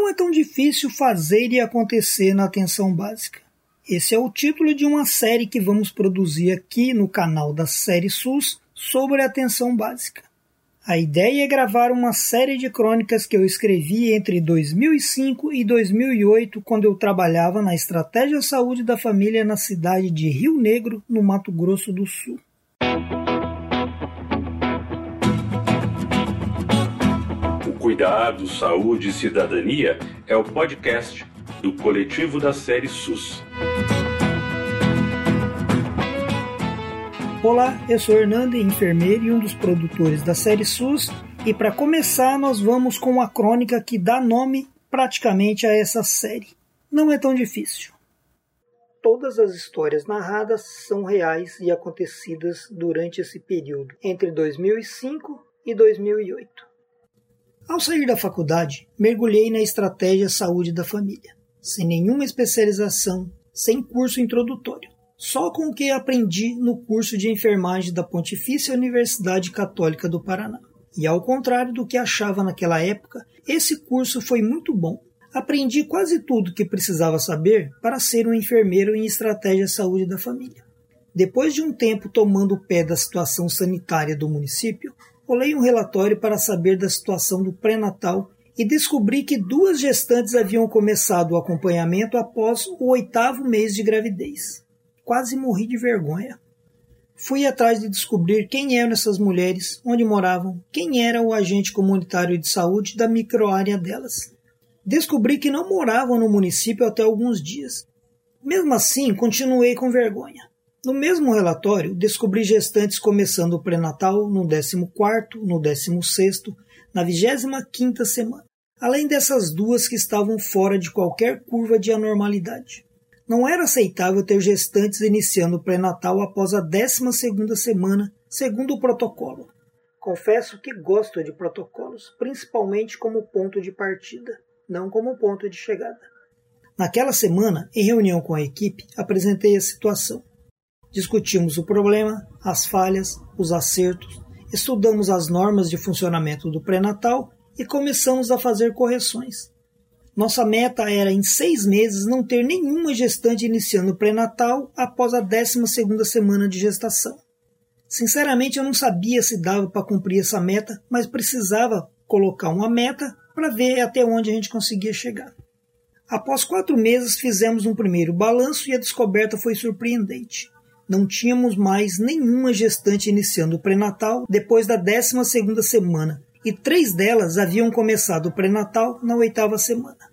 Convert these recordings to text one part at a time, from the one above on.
Não é tão difícil fazer e acontecer na atenção básica. Esse é o título de uma série que vamos produzir aqui no canal da Série SUS sobre a atenção básica. A ideia é gravar uma série de crônicas que eu escrevi entre 2005 e 2008, quando eu trabalhava na Estratégia Saúde da Família na cidade de Rio Negro, no Mato Grosso do Sul. Cuidado, Saúde e Cidadania é o podcast do coletivo da série SUS. Olá, eu sou Hernando, enfermeiro e um dos produtores da série SUS, e para começar nós vamos com a crônica que dá nome praticamente a essa série. Não é tão difícil. Todas as histórias narradas são reais e acontecidas durante esse período, entre 2005 e 2008. Ao sair da faculdade, mergulhei na estratégia saúde da família, sem nenhuma especialização, sem curso introdutório, só com o que aprendi no curso de enfermagem da Pontifícia Universidade Católica do Paraná. E ao contrário do que achava naquela época, esse curso foi muito bom. Aprendi quase tudo que precisava saber para ser um enfermeiro em estratégia saúde da família. Depois de um tempo tomando pé da situação sanitária do município, Olhei um relatório para saber da situação do pré-natal e descobri que duas gestantes haviam começado o acompanhamento após o oitavo mês de gravidez. Quase morri de vergonha. Fui atrás de descobrir quem eram essas mulheres, onde moravam, quem era o agente comunitário de saúde da microárea delas. Descobri que não moravam no município até alguns dias. Mesmo assim, continuei com vergonha. No mesmo relatório, descobri gestantes começando o pré-natal no 14º, no 16º, na 25ª semana, além dessas duas que estavam fora de qualquer curva de anormalidade. Não era aceitável ter gestantes iniciando o pré-natal após a 12ª semana, segundo o protocolo. Confesso que gosto de protocolos, principalmente como ponto de partida, não como ponto de chegada. Naquela semana, em reunião com a equipe, apresentei a situação. Discutimos o problema, as falhas, os acertos, estudamos as normas de funcionamento do pré-natal e começamos a fazer correções. Nossa meta era, em seis meses, não ter nenhuma gestante iniciando o pré-natal após a 12 semana de gestação. Sinceramente, eu não sabia se dava para cumprir essa meta, mas precisava colocar uma meta para ver até onde a gente conseguia chegar. Após quatro meses, fizemos um primeiro balanço e a descoberta foi surpreendente não tínhamos mais nenhuma gestante iniciando o pré-natal depois da 12 semana, e três delas haviam começado o pré-natal na oitava semana.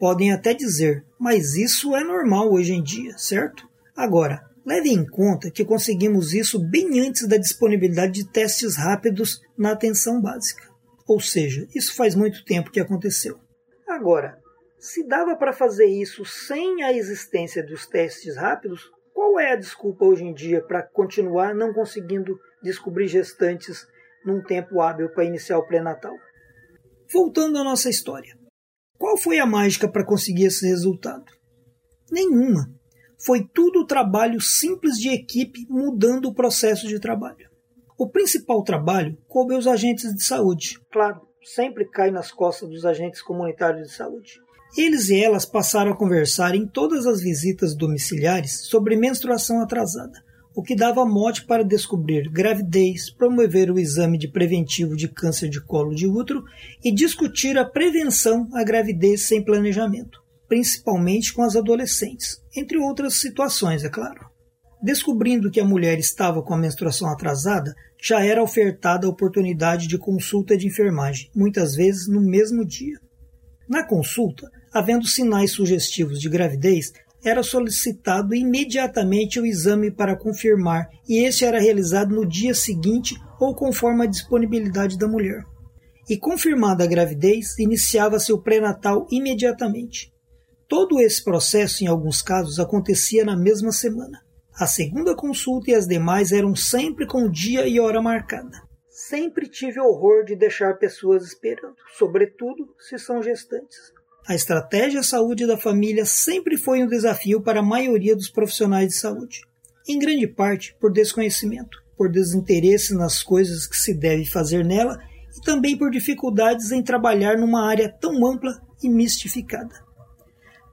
Podem até dizer, mas isso é normal hoje em dia, certo? Agora, leve em conta que conseguimos isso bem antes da disponibilidade de testes rápidos na atenção básica. Ou seja, isso faz muito tempo que aconteceu. Agora, se dava para fazer isso sem a existência dos testes rápidos, qual é a desculpa hoje em dia para continuar não conseguindo descobrir gestantes num tempo hábil para iniciar o pré-natal? Voltando à nossa história. Qual foi a mágica para conseguir esse resultado? Nenhuma. Foi tudo trabalho simples de equipe mudando o processo de trabalho. O principal trabalho coube aos agentes de saúde. Claro, sempre cai nas costas dos agentes comunitários de saúde. Eles e elas passaram a conversar em todas as visitas domiciliares sobre menstruação atrasada, o que dava mote para descobrir gravidez, promover o exame de preventivo de câncer de colo de útero e discutir a prevenção à gravidez sem planejamento, principalmente com as adolescentes, entre outras situações, é claro. Descobrindo que a mulher estava com a menstruação atrasada, já era ofertada a oportunidade de consulta de enfermagem, muitas vezes no mesmo dia. Na consulta, havendo sinais sugestivos de gravidez, era solicitado imediatamente o exame para confirmar, e este era realizado no dia seguinte ou conforme a disponibilidade da mulher. E confirmada a gravidez, iniciava-se o pré-natal imediatamente. Todo esse processo, em alguns casos, acontecia na mesma semana. A segunda consulta e as demais eram sempre com dia e hora marcada. Sempre tive horror de deixar pessoas esperando, sobretudo se são gestantes. A estratégia saúde da família sempre foi um desafio para a maioria dos profissionais de saúde, em grande parte por desconhecimento, por desinteresse nas coisas que se deve fazer nela e também por dificuldades em trabalhar numa área tão ampla e mistificada.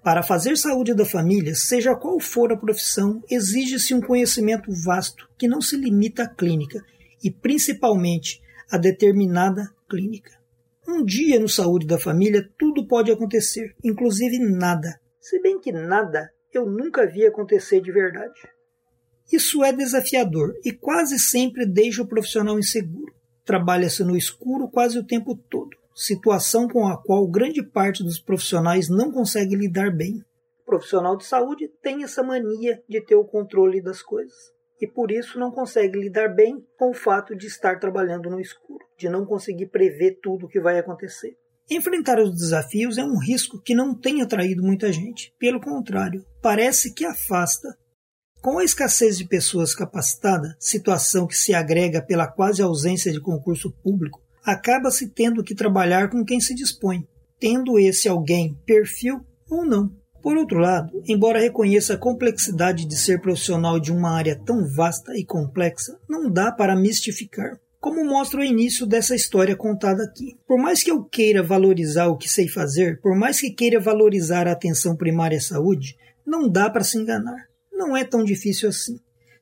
Para fazer saúde da família, seja qual for a profissão, exige-se um conhecimento vasto que não se limita à clínica e principalmente a determinada clínica. Um dia no saúde da família tudo pode acontecer, inclusive nada. Se bem que nada eu nunca vi acontecer de verdade. Isso é desafiador e quase sempre deixa o profissional inseguro. Trabalha-se no escuro quase o tempo todo situação com a qual grande parte dos profissionais não consegue lidar bem. O profissional de saúde tem essa mania de ter o controle das coisas e por isso não consegue lidar bem com o fato de estar trabalhando no escuro, de não conseguir prever tudo o que vai acontecer. Enfrentar os desafios é um risco que não tem atraído muita gente. Pelo contrário, parece que afasta. Com a escassez de pessoas capacitadas, situação que se agrega pela quase ausência de concurso público, acaba-se tendo que trabalhar com quem se dispõe, tendo esse alguém perfil ou não. Por outro lado, embora reconheça a complexidade de ser profissional de uma área tão vasta e complexa, não dá para mistificar, como mostra o início dessa história contada aqui. Por mais que eu queira valorizar o que sei fazer, por mais que queira valorizar a atenção primária à saúde, não dá para se enganar. Não é tão difícil assim.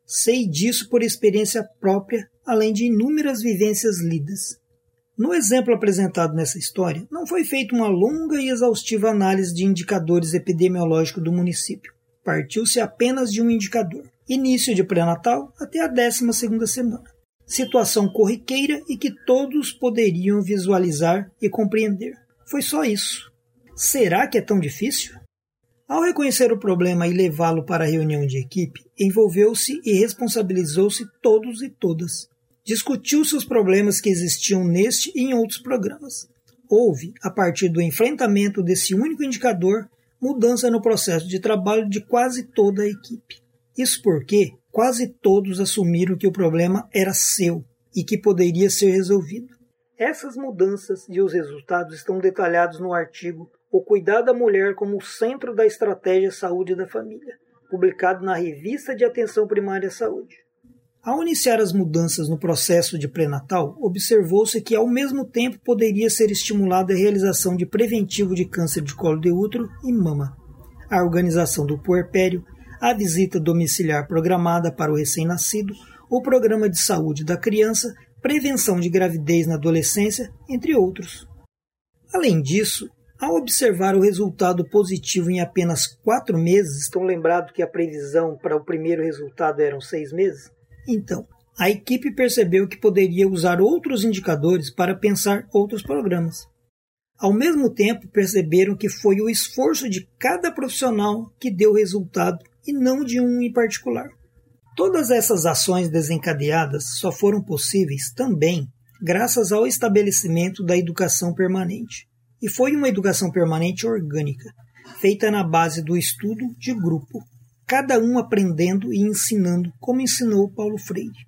Sei disso por experiência própria, além de inúmeras vivências lidas. No exemplo apresentado nessa história, não foi feita uma longa e exaustiva análise de indicadores epidemiológicos do município. Partiu-se apenas de um indicador, início de pré-natal até a 12 semana. Situação corriqueira e que todos poderiam visualizar e compreender. Foi só isso. Será que é tão difícil? Ao reconhecer o problema e levá-lo para a reunião de equipe, envolveu-se e responsabilizou-se todos e todas, discutiu-se os problemas que existiam neste e em outros programas. Houve, a partir do enfrentamento desse único indicador, mudança no processo de trabalho de quase toda a equipe. Isso porque quase todos assumiram que o problema era seu e que poderia ser resolvido. Essas mudanças e os resultados estão detalhados no artigo O Cuidado da Mulher como Centro da Estratégia Saúde da Família, publicado na Revista de Atenção Primária à Saúde. Ao iniciar as mudanças no processo de pré-natal, observou-se que ao mesmo tempo poderia ser estimulada a realização de preventivo de câncer de colo de útero e mama, a organização do puerpério, a visita domiciliar programada para o recém-nascido, o programa de saúde da criança, prevenção de gravidez na adolescência, entre outros. Além disso, ao observar o resultado positivo em apenas quatro meses, estão lembrados que a previsão para o primeiro resultado eram seis meses? Então, a equipe percebeu que poderia usar outros indicadores para pensar outros programas. Ao mesmo tempo, perceberam que foi o esforço de cada profissional que deu resultado e não de um em particular. Todas essas ações desencadeadas só foram possíveis também graças ao estabelecimento da educação permanente. E foi uma educação permanente orgânica, feita na base do estudo de grupo, cada um aprendendo e ensinando como ensinou Paulo Freire.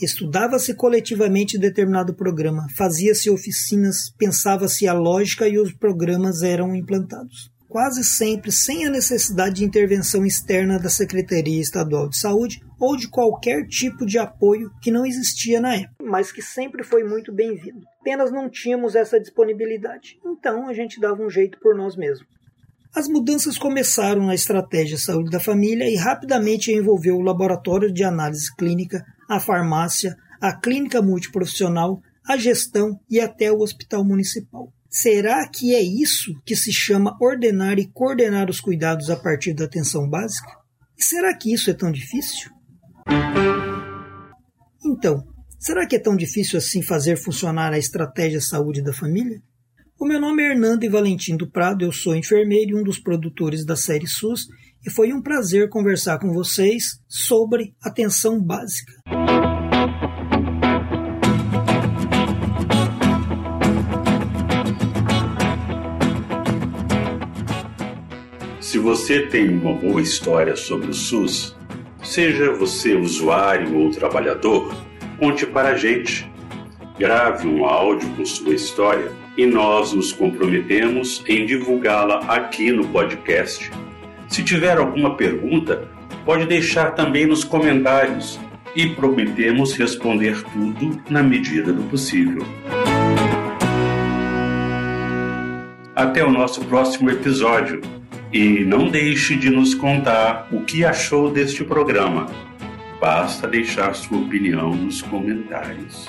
Estudava-se coletivamente determinado programa, fazia-se oficinas, pensava-se a lógica e os programas eram implantados. Quase sempre sem a necessidade de intervenção externa da Secretaria Estadual de Saúde ou de qualquer tipo de apoio que não existia na época, mas que sempre foi muito bem-vindo. Apenas não tínhamos essa disponibilidade, então a gente dava um jeito por nós mesmos. As mudanças começaram na estratégia saúde da família e rapidamente envolveu o laboratório de análise clínica, a farmácia, a clínica multiprofissional, a gestão e até o hospital municipal. Será que é isso que se chama ordenar e coordenar os cuidados a partir da atenção básica? E será que isso é tão difícil? Então, será que é tão difícil assim fazer funcionar a estratégia saúde da família? O meu nome é Hernando e Valentim do Prado, eu sou enfermeiro e um dos produtores da série SUS, e foi um prazer conversar com vocês sobre atenção básica. Se você tem uma boa história sobre o SUS, seja você usuário ou trabalhador, conte para a gente. Grave um áudio com sua história e nós nos comprometemos em divulgá-la aqui no podcast. Se tiver alguma pergunta, pode deixar também nos comentários e prometemos responder tudo na medida do possível. Até o nosso próximo episódio. E não deixe de nos contar o que achou deste programa. Basta deixar sua opinião nos comentários.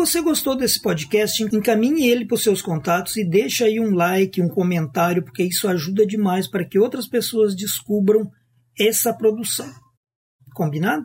Você gostou desse podcast, encaminhe ele para os seus contatos e deixe aí um like, um comentário, porque isso ajuda demais para que outras pessoas descubram essa produção. Combinado?